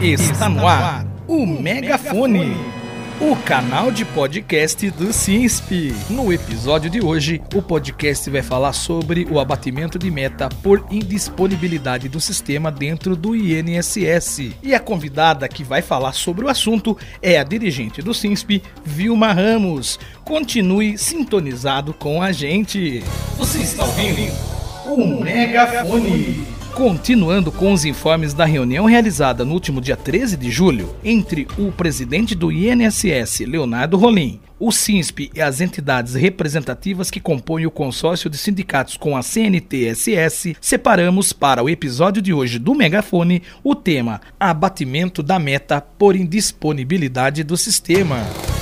Está no ar o Megafone, o canal de podcast do SINSP. No episódio de hoje, o podcast vai falar sobre o abatimento de meta por indisponibilidade do sistema dentro do INSS. E a convidada que vai falar sobre o assunto é a dirigente do SINSP, Vilma Ramos. Continue sintonizado com a gente. Você está ouvindo o Megafone. Continuando com os informes da reunião realizada no último dia 13 de julho entre o presidente do INSS, Leonardo Rolim, o SINSP e as entidades representativas que compõem o consórcio de sindicatos com a CNTSS, separamos para o episódio de hoje do Megafone o tema Abatimento da meta por indisponibilidade do sistema.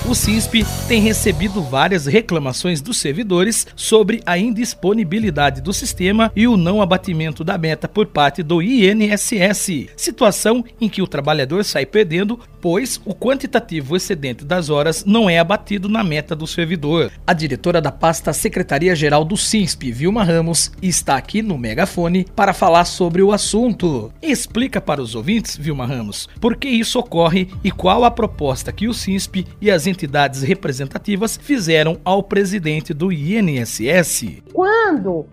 O SINSP tem recebido várias reclamações dos servidores sobre a indisponibilidade do sistema e o não abatimento da meta por parte do INSS, situação em que o trabalhador sai perdendo, pois o quantitativo excedente das horas não é abatido na meta do servidor. A diretora da pasta Secretaria-Geral do SINSP, Vilma Ramos, está aqui no megafone para falar sobre o assunto. Explica para os ouvintes, Vilma Ramos, por que isso ocorre e qual a proposta que o SINSP e as entidades representativas fizeram ao presidente do INSS. Quando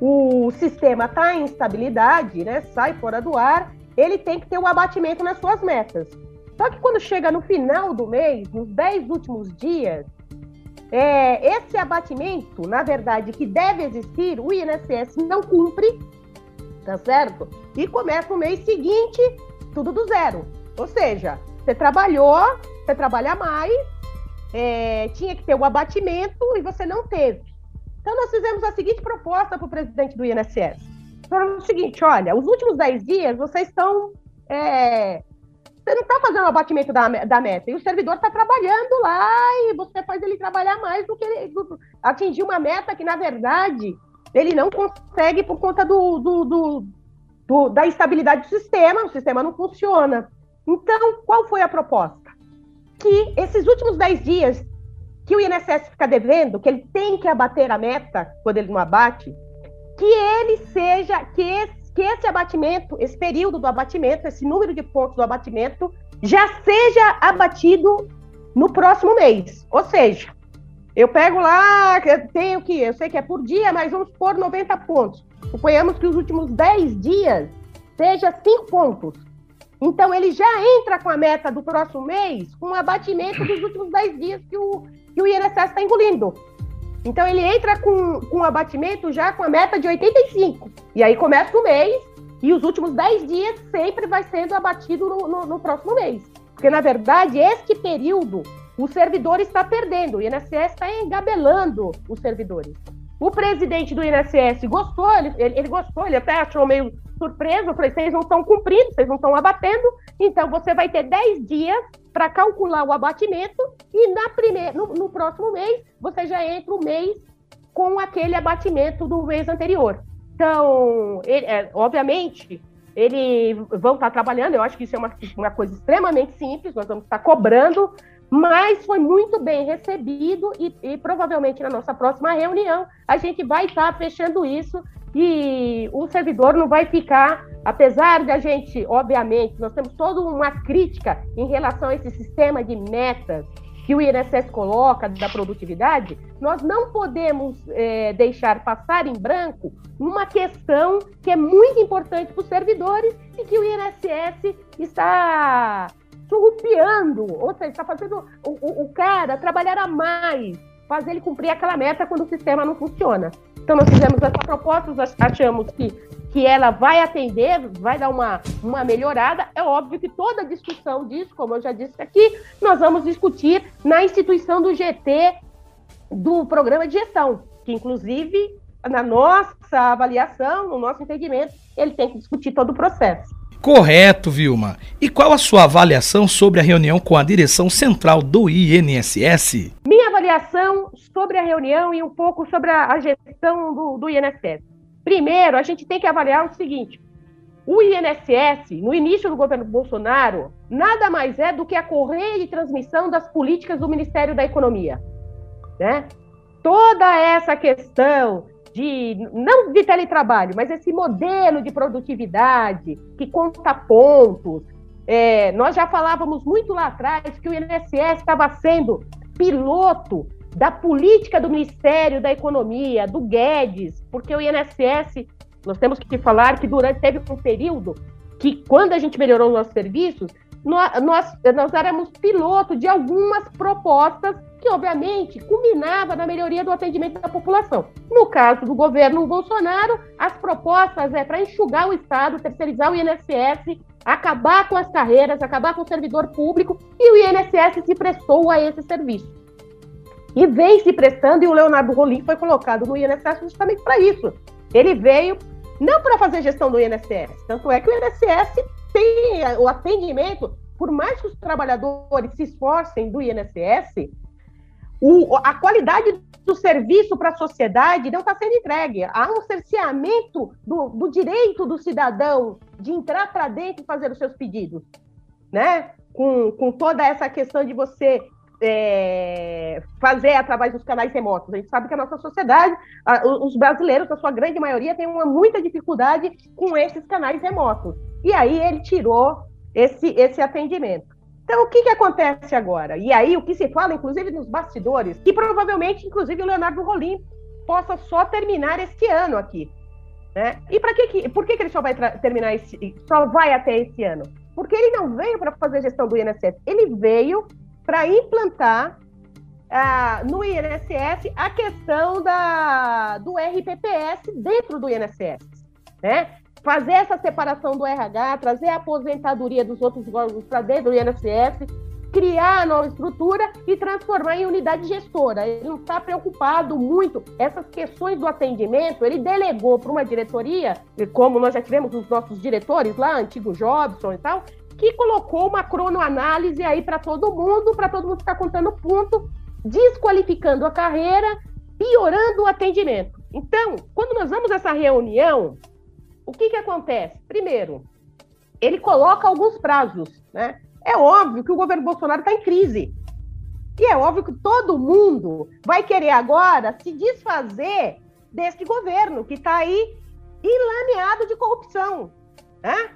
o sistema está em instabilidade, né, sai fora do ar, ele tem que ter um abatimento nas suas metas. Só que quando chega no final do mês, nos 10 últimos dias, é, esse abatimento, na verdade, que deve existir, o INSS não cumpre, tá certo? E começa o mês seguinte, tudo do zero. Ou seja, você trabalhou, você trabalha mais, é, tinha que ter o abatimento e você não teve. Então, nós fizemos a seguinte proposta para o presidente do INSS. Falamos o seguinte: olha, os últimos 10 dias vocês estão. É, você não está fazendo o abatimento da, da meta, e o servidor está trabalhando lá e você faz ele trabalhar mais do que ele, do, atingir uma meta que, na verdade, ele não consegue por conta do, do, do, da instabilidade do sistema, o sistema não funciona. Então, qual foi a proposta? Que esses últimos 10 dias que o INSS fica devendo, que ele tem que abater a meta quando ele não abate, que ele seja, que esse, que esse abatimento, esse período do abatimento, esse número de pontos do abatimento, já seja abatido no próximo mês. Ou seja, eu pego lá, tenho que, eu sei que é por dia, mas vamos pôr 90 pontos. Suponhamos que os últimos 10 dias seja 5 pontos. Então, ele já entra com a meta do próximo mês com o abatimento dos últimos 10 dias que o, que o INSS está engolindo. Então, ele entra com, com abatimento já com a meta de 85. E aí começa o mês e os últimos 10 dias sempre vai sendo abatido no, no, no próximo mês. Porque, na verdade, este período o servidor está perdendo, o INSS está engabelando os servidores. O presidente do INSS gostou, ele, ele, gostou, ele até achou meio surpreso. Eu falei: vocês não estão cumprindo, vocês não estão abatendo, então você vai ter 10 dias para calcular o abatimento e na no, no, próximo mês você já entra o mês com aquele abatimento do mês anterior. Então, ele, é, obviamente, eles vão estar trabalhando, eu acho que isso é uma, uma coisa extremamente simples, nós vamos estar cobrando mas foi muito bem recebido e, e, provavelmente na nossa próxima reunião a gente vai estar fechando isso e o servidor não vai ficar, apesar de a gente, obviamente, nós temos toda uma crítica em relação a esse sistema de metas que o INSS coloca da produtividade, nós não podemos é, deixar passar em branco uma questão que é muito importante para os servidores e que o INSS está surrupiando, ou seja, está fazendo o, o, o, cara trabalhar a mais, fazer ele cumprir aquela meta quando o sistema não funciona. Então, nós fizemos essa proposta, achamos que, que ela vai atender, vai dar uma, uma melhorada. É óbvio que toda discussão disso, como eu já disse aqui, nós vamos discutir na instituição do GT, do programa de gestão, que inclusive na nossa avaliação, no nosso entendimento, ele tem que discutir todo o processo. Correto, Vilma. E qual a sua avaliação sobre a reunião com a direção central do INSS? Minha avaliação sobre a reunião e um pouco sobre a gestão do, do INSS. Primeiro, a gente tem que avaliar o seguinte: o INSS, no início do governo Bolsonaro, nada mais é do que a correia de transmissão das políticas do Ministério da Economia. Né? Toda essa questão de não de teletrabalho, mas esse modelo de produtividade que conta pontos, É, nós já falávamos muito lá atrás que o INSS estava sendo piloto da política do Ministério da Economia, do Guedes, porque o INSS, nós temos que falar que durante teve um período que, quando a gente melhorou os nossos serviços, nós, nós, nós éramos piloto de algumas propostas que, obviamente, culminava na melhoria do atendimento da população. No caso do governo Bolsonaro, as propostas é para enxugar o Estado, terceirizar o INSS, acabar com as carreiras, acabar com o servidor público, e o INSS se prestou a esse serviço. E vem se prestando, e o Leonardo Rolim foi colocado no INSS justamente para isso. Ele veio não para fazer gestão do INSS, tanto é que o INSS tem o atendimento, por mais que os trabalhadores se esforcem do INSS, o, a qualidade do serviço para a sociedade não está sendo entregue. Há um cerceamento do, do direito do cidadão de entrar para dentro e fazer os seus pedidos, né? Com, com toda essa questão de você é, fazer através dos canais remotos. A gente sabe que a nossa sociedade, a, os brasileiros, a sua grande maioria, tem uma muita dificuldade com esses canais remotos. E aí ele tirou esse, esse atendimento. Então, o que, que acontece agora? E aí, o que se fala, inclusive nos bastidores, que provavelmente, inclusive, o Leonardo Rolim possa só terminar este ano aqui. Né? E para que, por que, que ele só vai terminar esse, só vai até esse ano? Porque ele não veio para fazer gestão do INSS, ele veio para implantar ah, no INSS a questão da, do RPPS dentro do INSS. Né? Fazer essa separação do RH, trazer a aposentadoria dos outros órgãos para dentro do INSS, criar a nova estrutura e transformar em unidade gestora. Ele não está preocupado muito. Essas questões do atendimento, ele delegou para uma diretoria, como nós já tivemos os nossos diretores lá, antigo Jobson e tal, que colocou uma cronoanálise aí para todo mundo, para todo mundo ficar contando ponto, desqualificando a carreira, piorando o atendimento. Então, quando nós vamos essa reunião, o que, que acontece? Primeiro, ele coloca alguns prazos, né? É óbvio que o governo Bolsonaro está em crise. E é óbvio que todo mundo vai querer agora se desfazer desse governo que está aí enlameado de corrupção. Né?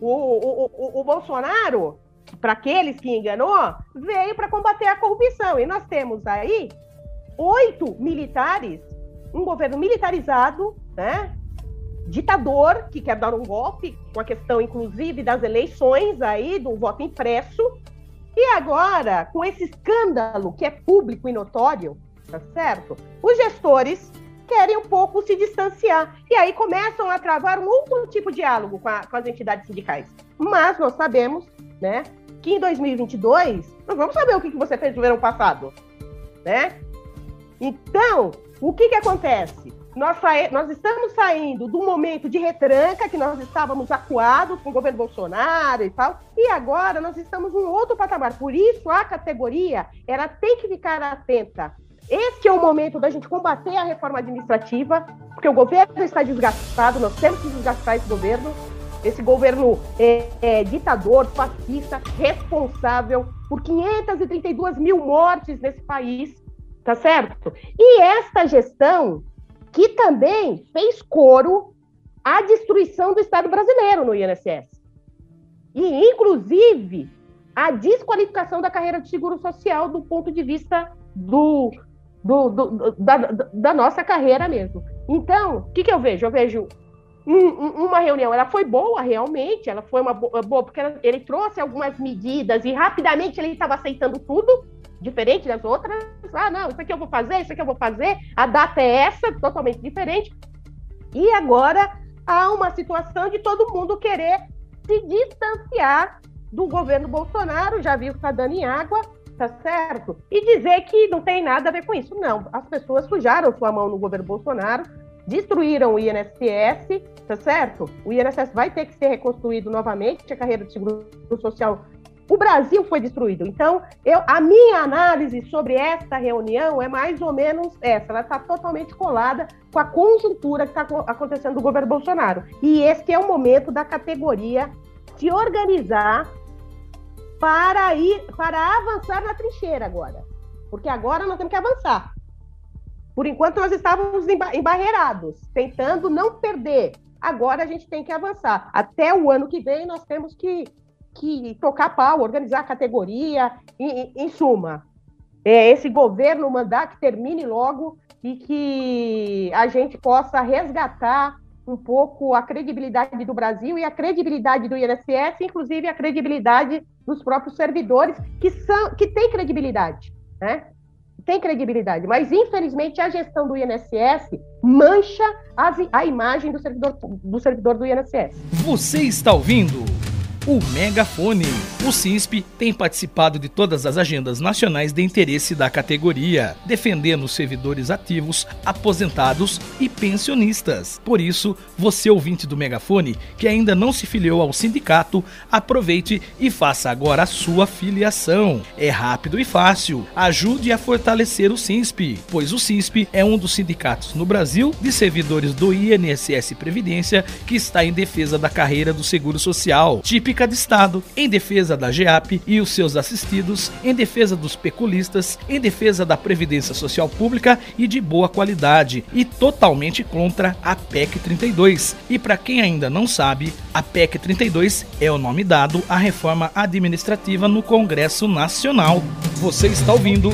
O, o, o, o Bolsonaro, para aqueles que enganou, veio para combater a corrupção. E nós temos aí oito militares, um governo militarizado, né? Ditador que quer dar um golpe, com a questão, inclusive, das eleições aí, do voto impresso. E agora, com esse escândalo que é público e notório, tá certo? Os gestores querem um pouco se distanciar. E aí começam a travar um outro tipo de diálogo com, a, com as entidades sindicais. Mas nós sabemos, né, que em 2022, nós vamos saber o que, que você fez no verão passado, né? Então, o que que acontece? nós, nós estamos saindo do momento de retranca, que nós estávamos acuados com o governo Bolsonaro e tal, e agora nós estamos num outro patamar. Por isso, a categoria ela tem que ficar atenta. Este é o momento da gente combater a reforma administrativa, porque o governo está desgastado, nós temos que desgastar esse governo. Esse governo é, é ditador, fascista, responsável por 532 mil mortes nesse país, tá certo? E esta gestão que também fez coro à destruição do Estado brasileiro no INSS. E, inclusive, a desqualificação da carreira de seguro social do ponto de vista do, do, do da, da, nossa carreira mesmo. Então, o que, que eu vejo? Eu vejo um, uma reunião, ela foi boa realmente, ela foi uma boa, porque ele trouxe algumas medidas e rapidamente ele estava aceitando tudo, diferente das outras. Ah, não, isso aqui eu vou fazer, isso aqui eu vou fazer. A data é essa, totalmente diferente. E agora há uma situação de todo mundo querer se distanciar do governo Bolsonaro, já viu que está dando em água, tá certo? E dizer que não tem nada a ver com isso. Não, as pessoas sujaram sua mão no governo Bolsonaro, destruíram o INSS, tá certo? O INSS vai ter que ser reconstruído novamente, a carreira de seguro social o Brasil foi destruído. Então, eu, a minha análise sobre esta reunião é mais ou menos essa. Ela está totalmente colada com a conjuntura que está acontecendo do governo Bolsonaro. E este é o momento da categoria se organizar para ir, para avançar na trincheira agora. Porque agora nós temos que avançar. Por enquanto, nós estávamos embarreirados, tentando não perder. Agora a gente tem que avançar. Até o ano que vem, nós temos que que tocar pau, organizar a categoria, em, em suma. É, esse governo mandar que termine logo e que a gente possa resgatar um pouco a credibilidade do Brasil e a credibilidade do INSS, inclusive a credibilidade dos próprios servidores, que, são, que têm credibilidade, né? Tem credibilidade, mas infelizmente a gestão do INSS mancha as, a imagem do servidor, do servidor do INSS. Você está ouvindo? O Megafone. O CISP tem participado de todas as agendas nacionais de interesse da categoria, defendendo servidores ativos, aposentados e pensionistas. Por isso, você ouvinte do Megafone que ainda não se filiou ao sindicato, aproveite e faça agora a sua filiação. É rápido e fácil. Ajude a fortalecer o CISP, pois o CISP é um dos sindicatos no Brasil de servidores do INSS Previdência que está em defesa da carreira do Seguro Social. Pública de Estado, em defesa da GEAP e os seus assistidos, em defesa dos peculistas, em defesa da Previdência Social Pública e de boa qualidade, e totalmente contra a PEC 32. E para quem ainda não sabe, a PEC 32 é o nome dado à reforma administrativa no Congresso Nacional. Você está ouvindo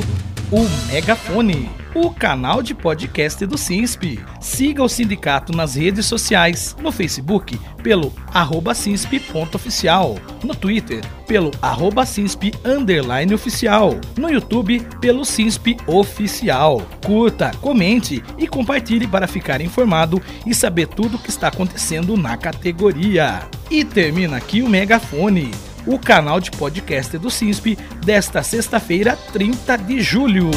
o Megafone o canal de podcast do SINSP. Siga o sindicato nas redes sociais, no Facebook pelo arroba sinsp.oficial, no Twitter pelo arroba sinsp underline oficial, no YouTube pelo SINSP oficial. Curta, comente e compartilhe para ficar informado e saber tudo o que está acontecendo na categoria. E termina aqui o Megafone o canal de podcast do SINSP desta sexta-feira, 30 de julho.